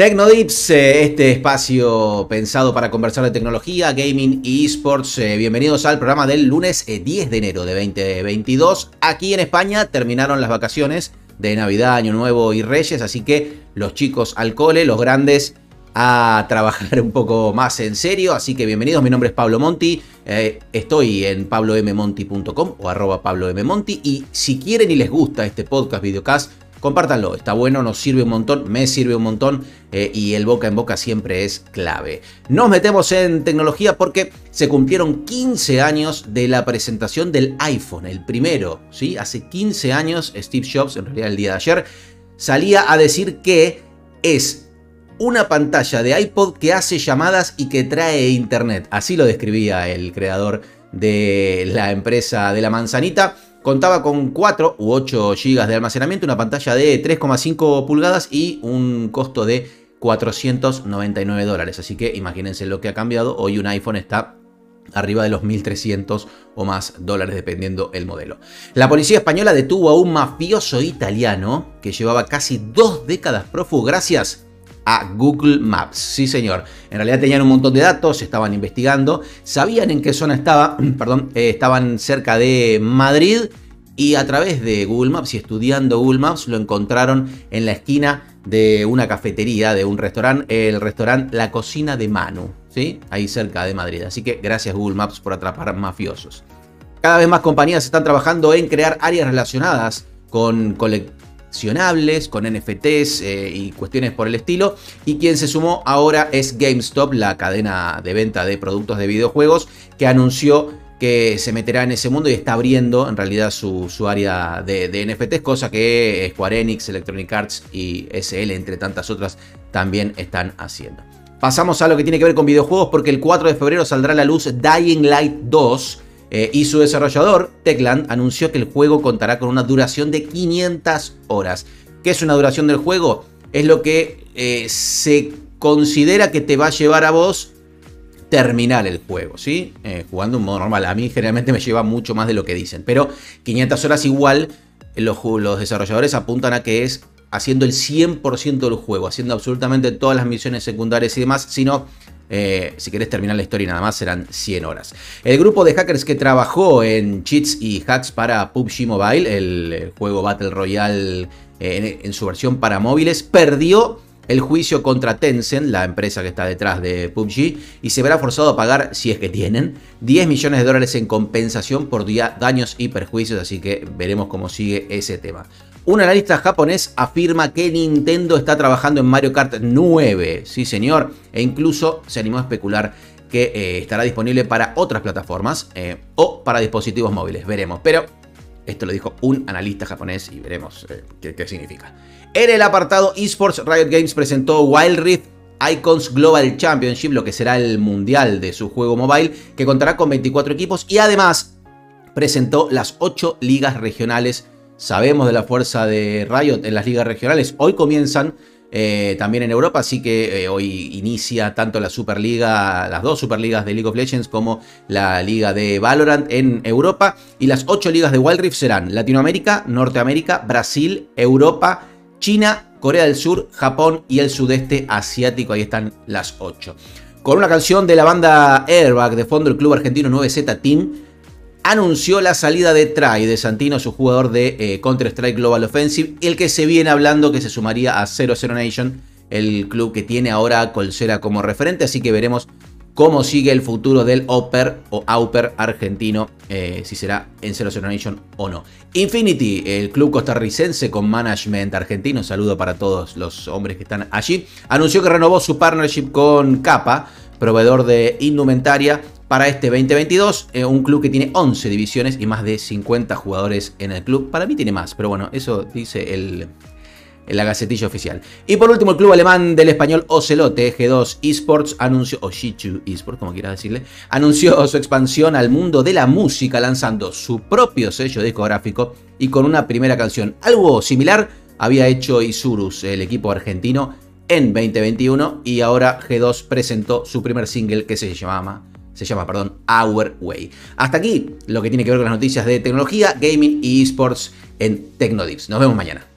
Tecnodips, eh, este espacio pensado para conversar de tecnología, gaming y esports. Eh, bienvenidos al programa del lunes 10 eh, de enero de 2022. Aquí en España terminaron las vacaciones de Navidad, Año Nuevo y Reyes, así que los chicos al cole, los grandes a trabajar un poco más en serio. Así que bienvenidos, mi nombre es Pablo Monti. estoy en pablommonti.com o arroba pablommonti. Y si quieren y les gusta este podcast, videocast, compártanlo, está bueno, nos sirve un montón, me sirve un montón eh, y el boca en boca siempre es clave. Nos metemos en tecnología porque se cumplieron 15 años de la presentación del iPhone, el primero, ¿sí? Hace 15 años Steve Jobs, en realidad el día de ayer, salía a decir que es una pantalla de iPod que hace llamadas y que trae internet. Así lo describía el creador de la empresa de la manzanita. Contaba con 4 u 8 GB de almacenamiento, una pantalla de 3,5 pulgadas y un costo de 499 dólares. Así que imagínense lo que ha cambiado. Hoy un iPhone está arriba de los 1.300 o más dólares dependiendo el modelo. La policía española detuvo a un mafioso italiano que llevaba casi dos décadas prófugo gracias a Google Maps. Sí, señor. En realidad tenían un montón de datos, estaban investigando, sabían en qué zona estaba, perdón, eh, estaban cerca de Madrid y a través de Google Maps y estudiando Google Maps lo encontraron en la esquina de una cafetería, de un restaurante, el restaurante La Cocina de Manu, ¿sí? Ahí cerca de Madrid. Así que gracias Google Maps por atrapar mafiosos. Cada vez más compañías están trabajando en crear áreas relacionadas con con NFTs eh, y cuestiones por el estilo. Y quien se sumó ahora es GameStop, la cadena de venta de productos de videojuegos, que anunció que se meterá en ese mundo y está abriendo en realidad su, área de, de, NFTs, cosa que Square Enix, Electronic Arts y SL, entre tantas otras, también están haciendo. Pasamos a lo que tiene que ver con videojuegos porque el 4 de febrero saldrá a la luz Dying Light 2 eh, y su desarrollador, Techland, anunció que el juego contará con una duración de 500 horas. ¿Qué es una duración del juego? Es lo que eh, se considera que te va a llevar a vos terminar el juego, ¿sí? Eh, jugando un modo normal. A mí generalmente me lleva mucho más de lo que dicen. Pero 500 horas igual, los, los desarrolladores apuntan a que es haciendo el 100% del juego, haciendo absolutamente todas las misiones secundarias y demás, sino eh, si querés terminar la historia nada más serán 100 horas. El grupo de hackers que trabajó en cheats y hacks para PUBG Mobile, el juego Battle Royale eh, en, su versión para móviles, perdió el juicio contra Tencent, la empresa que está detrás de PUBG, y se verá forzado a pagar, si es que tienen, 10 millones de dólares en compensación por daños y perjuicios, así que veremos cómo sigue ese tema. Un analista japonés afirma que Nintendo está trabajando en Mario Kart 9, sí señor, e incluso se animó a especular que eh, estará disponible para otras plataformas eh, o para dispositivos móviles, veremos. Pero esto lo dijo un analista japonés y veremos eh, qué, significa. En el apartado esports, Riot Games presentó Wild Rift Icons Global Championship, lo que será el mundial de su juego mobile, que contará con 24 equipos y además presentó las 8 ligas regionales Sabemos de la fuerza de Riot en las ligas regionales. Hoy comienzan eh, también en Europa, así que eh, hoy inicia tanto la Superliga, las dos Superligas de League of Legends como la Liga de Valorant en Europa. Y las ocho ligas de Wild Rift serán Latinoamérica, Norteamérica, Brasil, Europa, China, Corea del Sur, Japón y el sudeste asiático. Ahí están las ocho. Con una canción de la banda Airbag de fondo el club argentino 9Z Team anunció la salida de Try de Santino, su jugador de eh, Counter-Strike Global Offensive, el que se viene hablando que se sumaría a 00 Nation, el club que tiene ahora a como referente, así que veremos cómo sigue el futuro del Oper o Auper argentino, eh, si será en 00 Nation o no. Infinity, el club costarricense con management argentino, saludo para todos los hombres que están allí, anunció que renovó su partnership con Capa, proveedor de indumentaria para este 2022. Eh, un club que tiene 11 divisiones y más de 50 jugadores en el club. Para mí tiene más, pero bueno, eso dice el, la gacetilla oficial. Y por último, el club alemán del español Ocelote, G2 Esports, anunció, o Shichu Esports, como quieras decirle, anunció su expansión al mundo de la música lanzando su propio sello discográfico y con una primera canción. Algo similar había hecho Isurus, el equipo argentino, en 2021 y ahora G2 presentó su primer single que se llama se llama, perdón, Our Way. Hasta aquí lo que tiene que ver con las noticias de tecnología, gaming y esports en Tecnodips. Nos vemos mañana.